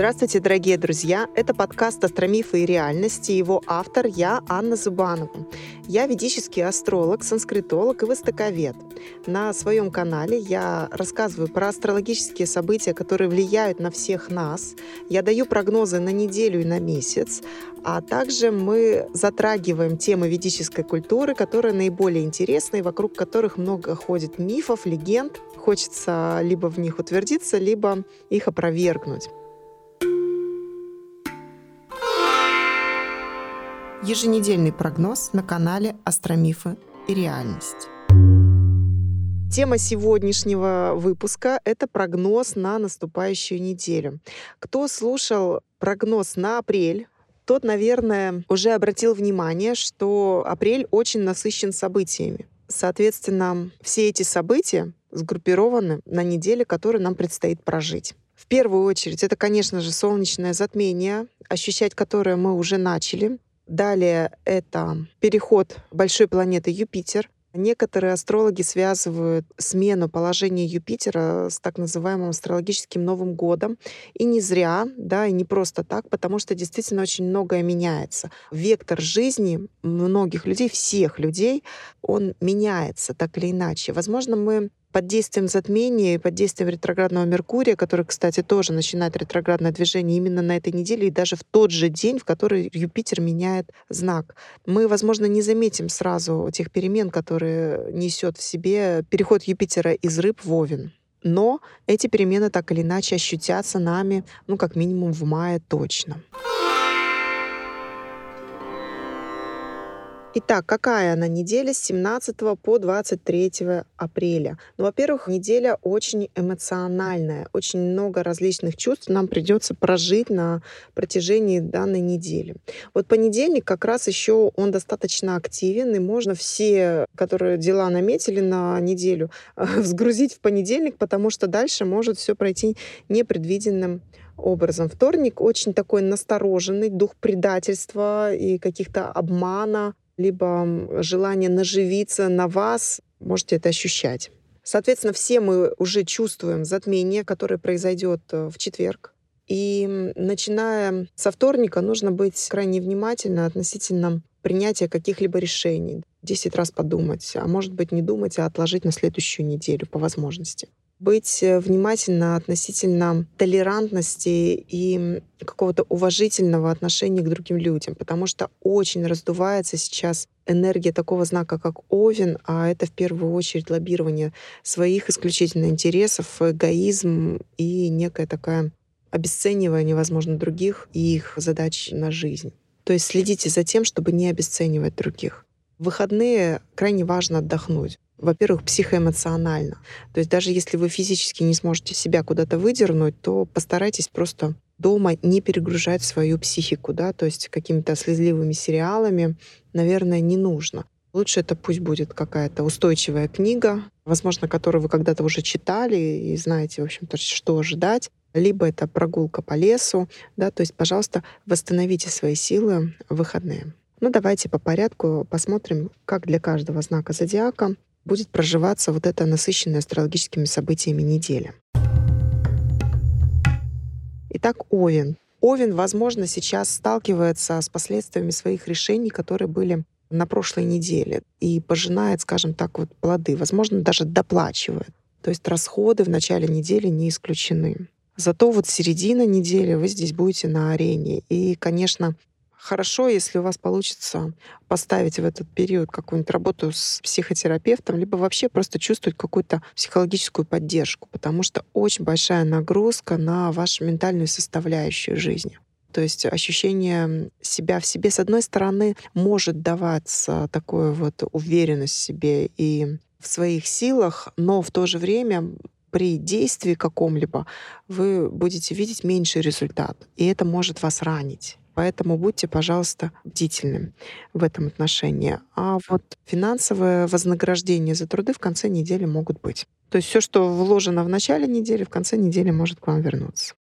Здравствуйте, дорогие друзья! Это подкаст «Астромифы и реальности». Его автор я, Анна Зубанова. Я ведический астролог, санскритолог и востоковед. На своем канале я рассказываю про астрологические события, которые влияют на всех нас. Я даю прогнозы на неделю и на месяц. А также мы затрагиваем темы ведической культуры, которые наиболее интересны и вокруг которых много ходит мифов, легенд. Хочется либо в них утвердиться, либо их опровергнуть. Еженедельный прогноз на канале Астромифы и реальность. Тема сегодняшнего выпуска — это прогноз на наступающую неделю. Кто слушал прогноз на апрель, тот, наверное, уже обратил внимание, что апрель очень насыщен событиями. Соответственно, все эти события сгруппированы на неделе, которую нам предстоит прожить. В первую очередь, это, конечно же, солнечное затмение, ощущать которое мы уже начали. Далее это переход большой планеты Юпитер. Некоторые астрологи связывают смену положения Юпитера с так называемым астрологическим Новым годом. И не зря, да, и не просто так, потому что действительно очень многое меняется. Вектор жизни многих людей, всех людей, он меняется так или иначе. Возможно, мы под действием затмения и под действием ретроградного Меркурия, который, кстати, тоже начинает ретроградное движение именно на этой неделе и даже в тот же день, в который Юпитер меняет знак. Мы, возможно, не заметим сразу тех перемен, которые несет в себе переход Юпитера из рыб в Овен. Но эти перемены так или иначе ощутятся нами, ну, как минимум в мае точно. Итак, какая она неделя с 17 по 23 апреля? Ну, во-первых, неделя очень эмоциональная. Очень много различных чувств нам придется прожить на протяжении данной недели. Вот понедельник как раз еще он достаточно активен, и можно все, которые дела наметили на неделю, взгрузить в понедельник, потому что дальше может все пройти непредвиденным образом. Вторник очень такой настороженный, дух предательства и каких-то обмана, либо желание наживиться на вас, можете это ощущать. Соответственно, все мы уже чувствуем затмение, которое произойдет э, в четверг. И начиная со вторника нужно быть крайне внимательно относительно принятия каких-либо решений. Десять раз подумать, а может быть не думать, а отложить на следующую неделю по возможности быть э, внимательно относительно толерантности и какого-то уважительного отношения к другим людям, потому что очень раздувается сейчас энергия такого знака, как Овен, а это в первую очередь лоббирование своих исключительно интересов, эгоизм и некая такая обесценивание, возможно, других и их задач на жизнь. То есть следите за тем, чтобы не обесценивать других. В выходные крайне важно отдохнуть во-первых, психоэмоционально. То есть даже если вы физически не сможете себя куда-то выдернуть, то постарайтесь просто дома не перегружать свою психику, да, то есть какими-то слезливыми сериалами, наверное, не нужно. Лучше это пусть будет какая-то устойчивая книга, возможно, которую вы когда-то уже читали и знаете, в общем-то, что ожидать. Либо это прогулка по лесу, да, то есть, пожалуйста, восстановите свои силы в выходные. Ну, давайте по порядку посмотрим, как для каждого знака зодиака будет проживаться вот эта насыщенная астрологическими событиями неделя. Итак, Овен. Овен, возможно, сейчас сталкивается с последствиями своих решений, которые были на прошлой неделе, и пожинает, скажем так, вот плоды, возможно, даже доплачивает. То есть расходы в начале недели не исключены. Зато вот середина недели вы здесь будете на арене. И, конечно, Хорошо, если у вас получится поставить в этот период какую-нибудь работу с психотерапевтом, либо вообще просто чувствовать какую-то психологическую поддержку, потому что очень большая нагрузка на вашу ментальную составляющую жизни. То есть ощущение себя в себе, с одной стороны, может даваться такое вот уверенность в себе и в своих силах, но в то же время при действии каком-либо вы будете видеть меньший результат, и это может вас ранить. Поэтому будьте, пожалуйста, бдительны в этом отношении. А вот финансовое вознаграждение за труды в конце недели могут быть. То есть все, что вложено в начале недели, в конце недели может к вам вернуться.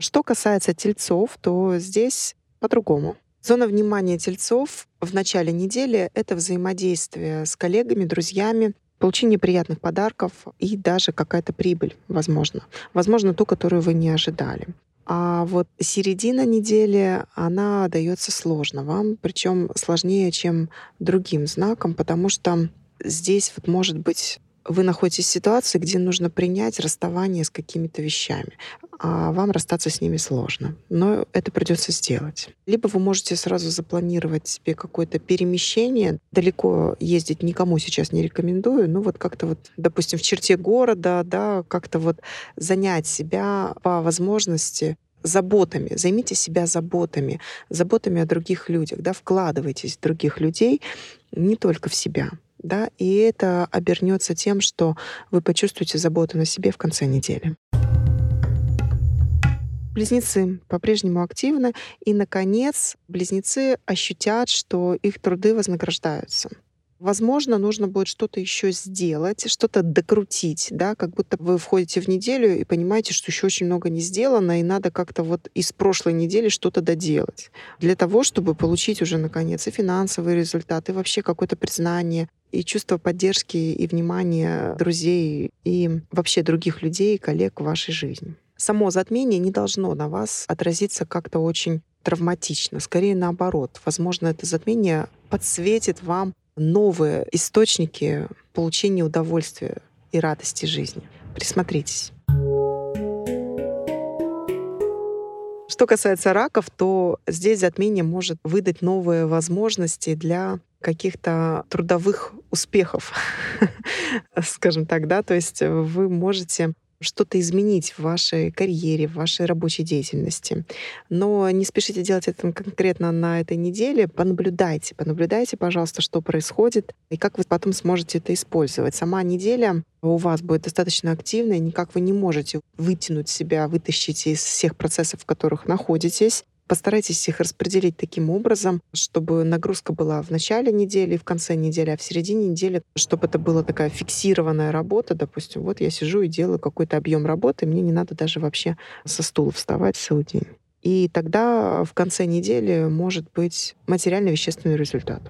Что касается тельцов, то здесь по-другому. Зона внимания тельцов в начале недели — это взаимодействие с коллегами, друзьями, получение приятных подарков и даже какая-то прибыль, возможно. Возможно, ту, которую вы не ожидали. А вот середина недели, она дается сложно вам, причем сложнее, чем другим знаком, потому что здесь вот может быть вы находитесь в ситуации, где нужно принять расставание с какими-то вещами, а вам расстаться с ними сложно. Но это придется сделать. Либо вы можете сразу запланировать себе какое-то перемещение. Далеко ездить никому сейчас не рекомендую. Ну вот как-то вот, допустим, в черте города, да, как-то вот занять себя по возможности заботами, займите себя заботами, заботами о других людях, да, вкладывайтесь в других людей, не только в себя да, и это обернется тем, что вы почувствуете заботу на себе в конце недели. Близнецы по-прежнему активны, и, наконец, близнецы ощутят, что их труды вознаграждаются. Возможно, нужно будет что-то еще сделать, что-то докрутить, да, как будто вы входите в неделю и понимаете, что еще очень много не сделано, и надо как-то вот из прошлой недели что-то доделать для того, чтобы получить уже наконец и финансовые результаты, и вообще какое-то признание, и чувство поддержки и внимания друзей и вообще других людей, коллег в вашей жизни. Само затмение не должно на вас отразиться как-то очень травматично. Скорее наоборот. Возможно, это затмение подсветит вам новые источники получения удовольствия и радости жизни. Присмотритесь. Что касается раков, то здесь затмение может выдать новые возможности для каких-то трудовых успехов, скажем так, да, то есть вы можете что-то изменить в вашей карьере, в вашей рабочей деятельности. Но не спешите делать это конкретно на этой неделе. Понаблюдайте, понаблюдайте, пожалуйста, что происходит и как вы потом сможете это использовать. Сама неделя у вас будет достаточно активной, никак вы не можете вытянуть себя, вытащить из всех процессов, в которых находитесь. Постарайтесь их распределить таким образом, чтобы нагрузка была в начале недели, в конце недели, а в середине недели, чтобы это была такая фиксированная работа. Допустим, вот я сижу и делаю какой-то объем работы, мне не надо даже вообще со стула вставать целый день. И тогда в конце недели может быть материально-вещественный результат.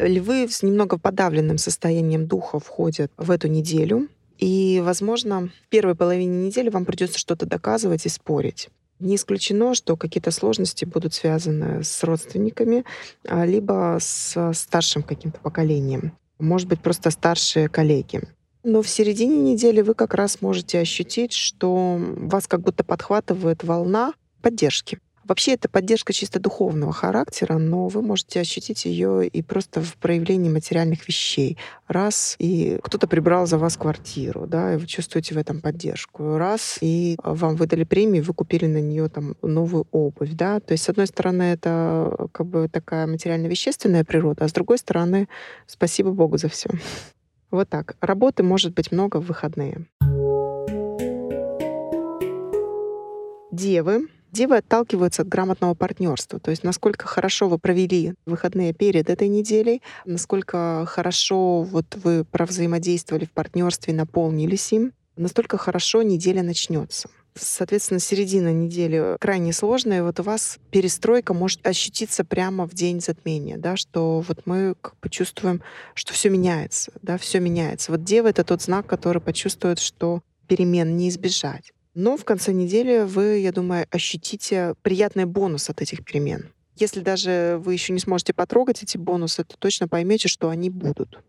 Львы с немного подавленным состоянием духа входят в эту неделю. И, возможно, в первой половине недели вам придется что-то доказывать и спорить. Не исключено, что какие-то сложности будут связаны с родственниками, а, либо с старшим каким-то поколением. Может быть, просто старшие коллеги. Но в середине недели вы как раз можете ощутить, что вас как будто подхватывает волна поддержки. Вообще это поддержка чисто духовного характера, но вы можете ощутить ее и просто в проявлении материальных вещей. Раз, и кто-то прибрал за вас квартиру, да, и вы чувствуете в этом поддержку. Раз, и вам выдали премию, вы купили на нее там новую обувь, да. То есть, с одной стороны, это как бы такая материально-вещественная природа, а с другой стороны, спасибо Богу за все. Вот так. Работы может быть много в выходные. Девы Девы отталкиваются от грамотного партнерства, то есть насколько хорошо вы провели выходные перед этой неделей, насколько хорошо вот вы провзаимодействовали в партнерстве, наполнились им, настолько хорошо неделя начнется. Соответственно, середина недели крайне сложная. Вот у вас перестройка может ощутиться прямо в день затмения, да, что вот мы как бы что все меняется, да, все меняется. Вот Дева — это тот знак, который почувствует, что перемен не избежать. Но в конце недели вы, я думаю, ощутите приятный бонус от этих перемен. Если даже вы еще не сможете потрогать эти бонусы, то точно поймете, что они будут.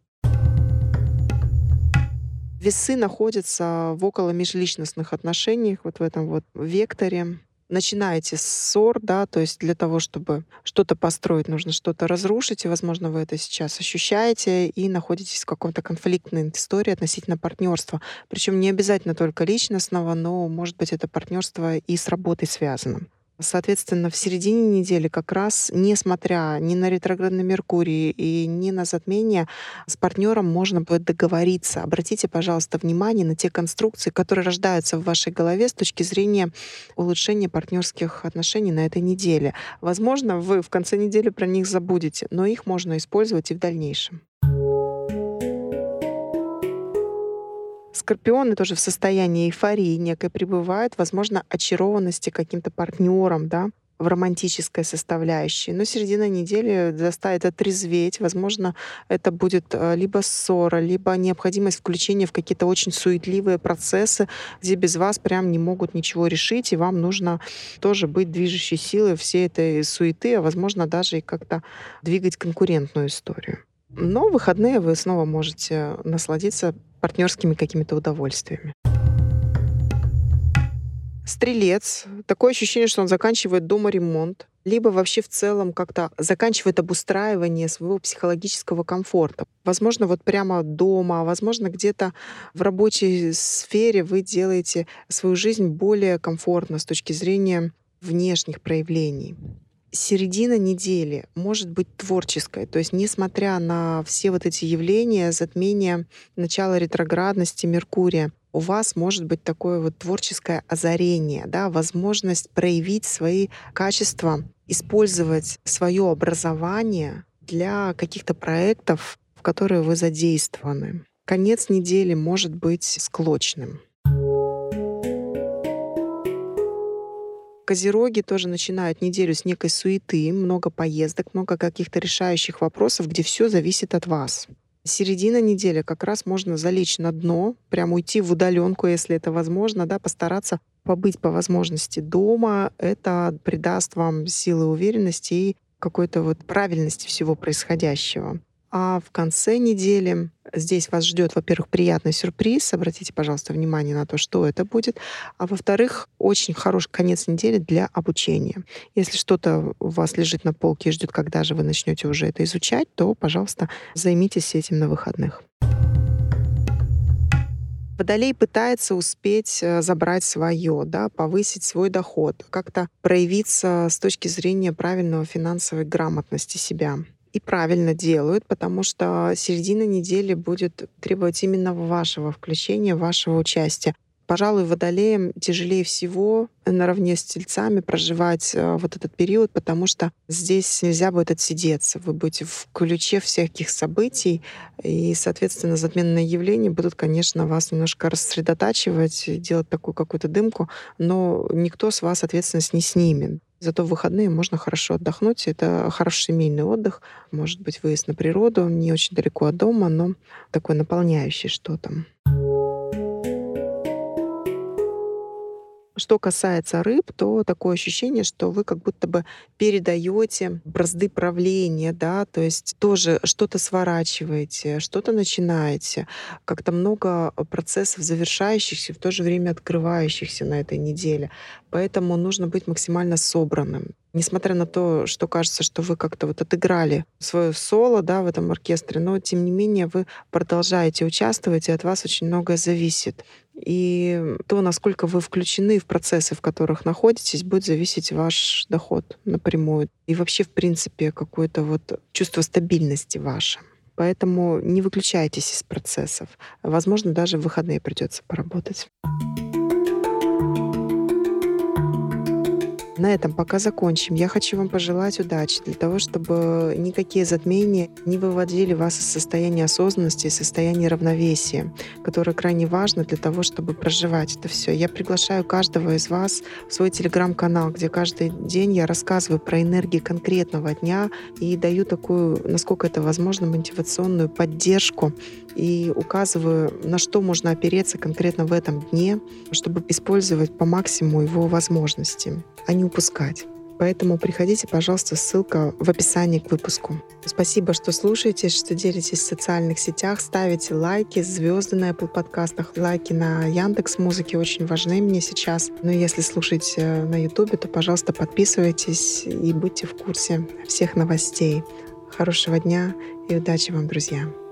Весы находятся в около межличностных отношениях, вот в этом вот векторе начинаете ссор, да, то есть для того, чтобы что-то построить, нужно что-то разрушить, и, возможно, вы это сейчас ощущаете и находитесь в каком-то конфликтной истории относительно партнерства. Причем не обязательно только личностного, но, может быть, это партнерство и с работой связано. Соответственно, в середине недели как раз, несмотря ни на ретроградный Меркурий и ни на затмение, с партнером можно будет договориться. Обратите, пожалуйста, внимание на те конструкции, которые рождаются в вашей голове с точки зрения улучшения партнерских отношений на этой неделе. Возможно, вы в конце недели про них забудете, но их можно использовать и в дальнейшем. Скорпионы тоже в состоянии эйфории некой пребывают, возможно, очарованности каким-то партнером, да, в романтической составляющей. Но середина недели заставит отрезветь. Возможно, это будет э, либо ссора, либо необходимость включения в какие-то очень суетливые процессы, где без вас прям не могут ничего решить, и вам нужно тоже быть движущей силой всей этой суеты, а возможно даже и как-то двигать конкурентную историю. Но в выходные вы снова можете насладиться партнерскими какими-то удовольствиями. Стрелец. Такое ощущение, что он заканчивает дома ремонт, либо вообще в целом как-то заканчивает обустраивание своего психологического комфорта. Возможно, вот прямо дома, а возможно, где-то в рабочей сфере вы делаете свою жизнь более комфортно с точки зрения внешних проявлений середина недели может быть творческой. То есть, несмотря на все вот эти явления, затмение начала ретроградности Меркурия, у вас может быть такое вот творческое озарение, да, возможность проявить свои качества, использовать свое образование для каких-то проектов, в которые вы задействованы. Конец недели может быть склочным. Козероги тоже начинают неделю с некой суеты, много поездок, много каких-то решающих вопросов, где все зависит от вас. Середина недели как раз можно залечь на дно, прям уйти в удаленку, если это возможно, да, постараться побыть по возможности дома. Это придаст вам силы уверенности и какой-то вот правильности всего происходящего. А в конце недели здесь вас ждет, во-первых, приятный сюрприз. Обратите, пожалуйста, внимание на то, что это будет. А во-вторых, очень хороший конец недели для обучения. Если что-то у вас лежит на полке и ждет, когда же вы начнете уже это изучать, то, пожалуйста, займитесь этим на выходных. Водолей пытается успеть э, забрать свое, да, повысить свой доход, как-то проявиться с точки зрения правильного финансовой грамотности себя и правильно делают, потому что середина недели будет требовать именно вашего включения, вашего участия. Пожалуй, водолеям тяжелее всего наравне с тельцами проживать э, вот этот период, потому что здесь нельзя будет отсидеться. Вы будете в ключе всяких событий, и, соответственно, затменные явления будут, конечно, вас немножко рассредотачивать, делать такую какую-то дымку, но никто с вас ответственность не снимет. Зато в выходные можно хорошо отдохнуть. Это хороший семейный отдых. Может быть, выезд на природу, не очень далеко от дома, но такой наполняющий что-то. Что касается рыб, то такое ощущение, что вы как будто бы передаете бразды правления, да, то есть тоже что-то сворачиваете, что-то начинаете. Как-то много процессов завершающихся, в то же время открывающихся на этой неделе. Поэтому нужно быть максимально собранным. Несмотря на то, что кажется, что вы как-то вот отыграли свое соло да, в этом оркестре, но тем не менее вы продолжаете участвовать, и от вас очень многое зависит. И то, насколько вы включены в процессы, в которых находитесь, будет зависеть ваш доход напрямую. И вообще, в принципе, какое-то вот чувство стабильности ваше. Поэтому не выключайтесь из процессов. Возможно, даже в выходные придется поработать. На этом пока закончим. Я хочу вам пожелать удачи для того, чтобы никакие затмения не выводили вас из состояния осознанности, из состояния равновесия, которое крайне важно для того, чтобы проживать это все. Я приглашаю каждого из вас в свой телеграм-канал, где каждый день я рассказываю про энергии конкретного дня и даю такую, насколько это возможно, мотивационную поддержку и указываю, на что можно опереться конкретно в этом дне, чтобы использовать по максимуму его возможности, а не упускать. Поэтому приходите, пожалуйста, ссылка в описании к выпуску. Спасибо, что слушаете, что делитесь в социальных сетях, ставите лайки, звезды на Apple подкастах, лайки на Яндекс Музыке очень важны мне сейчас. Но если слушаете на YouTube, то, пожалуйста, подписывайтесь и будьте в курсе всех новостей. Хорошего дня и удачи вам, друзья!